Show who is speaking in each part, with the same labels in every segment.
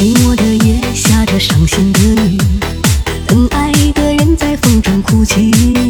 Speaker 1: 寂寞的夜下着伤心的雨。等爱的人在风中哭泣。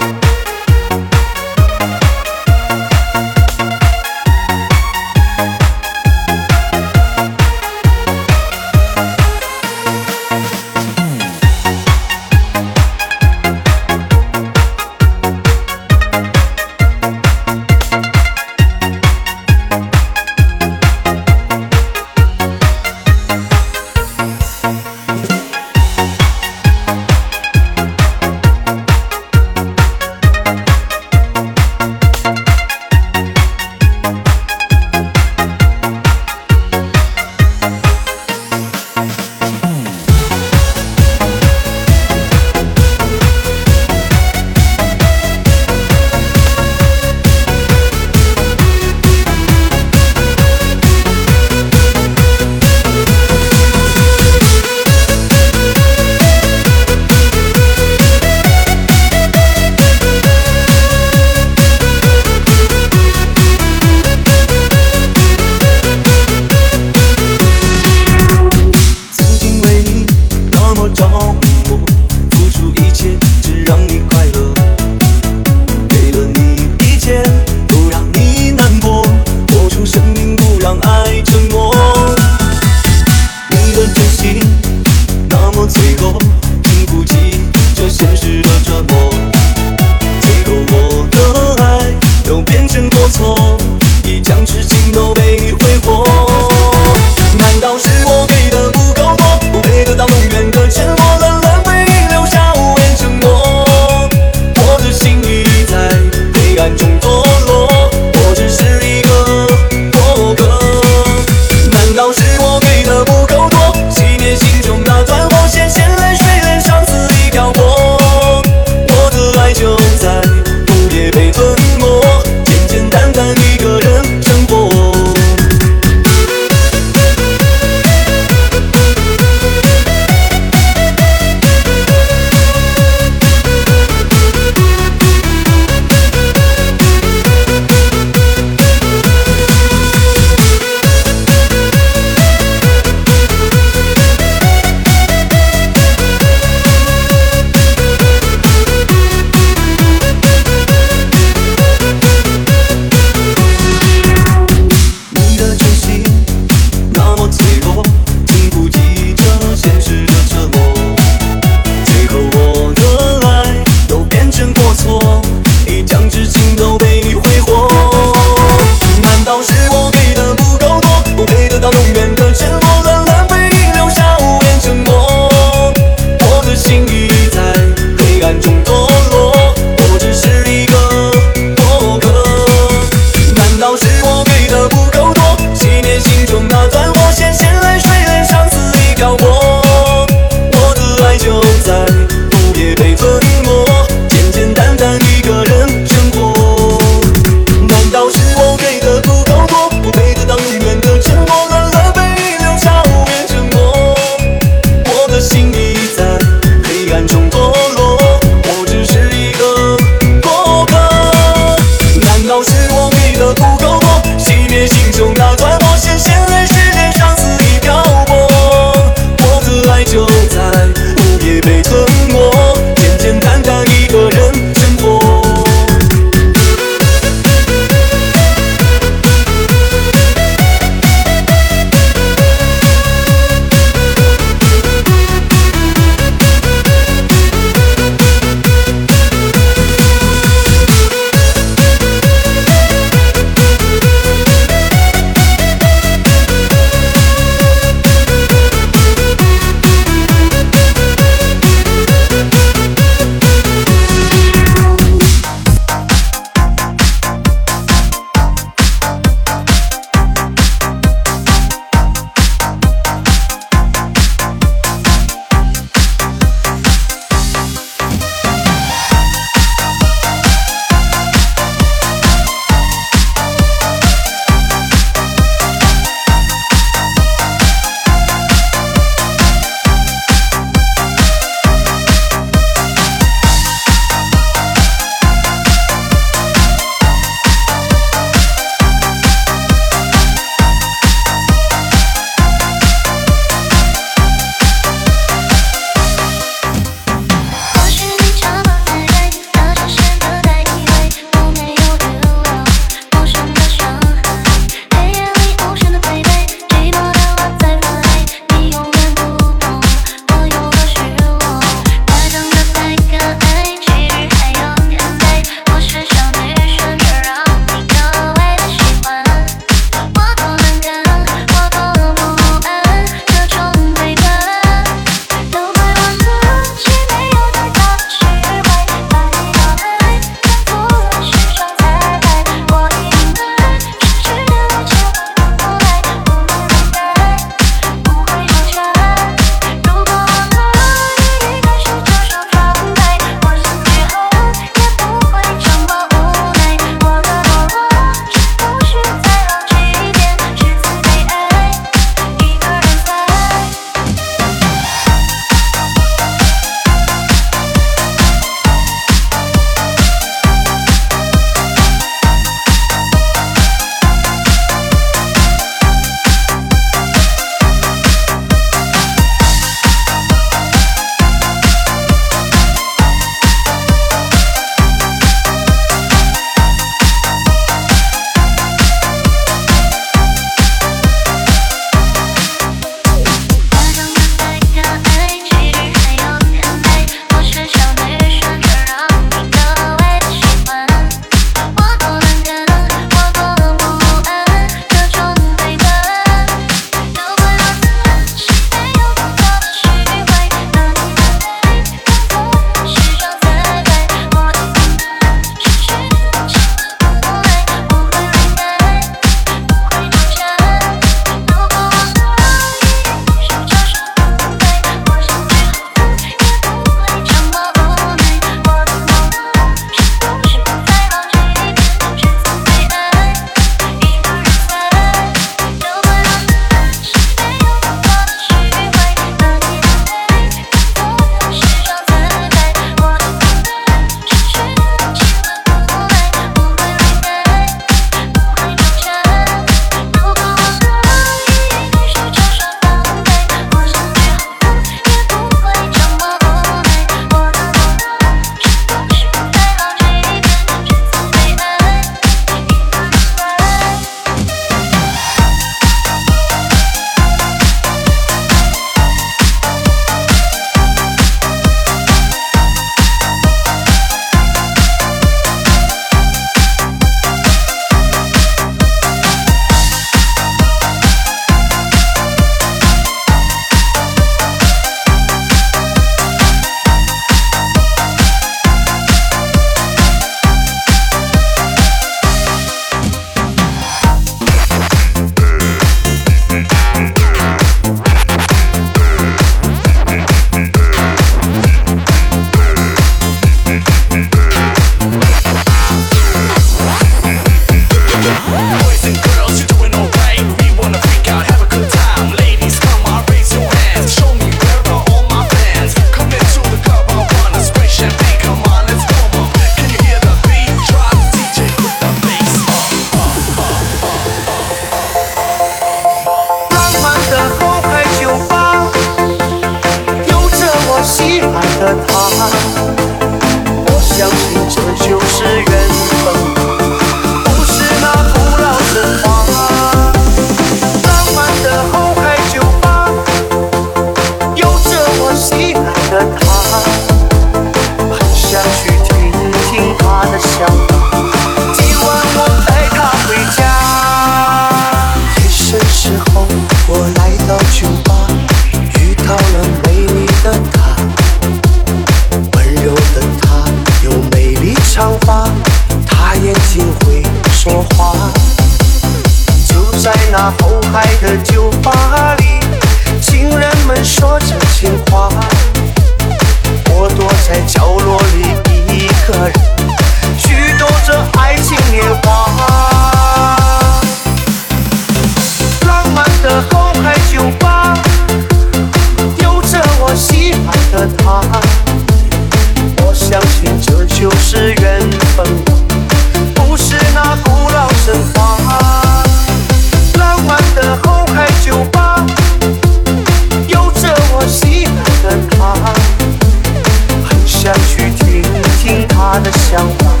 Speaker 2: 他的想法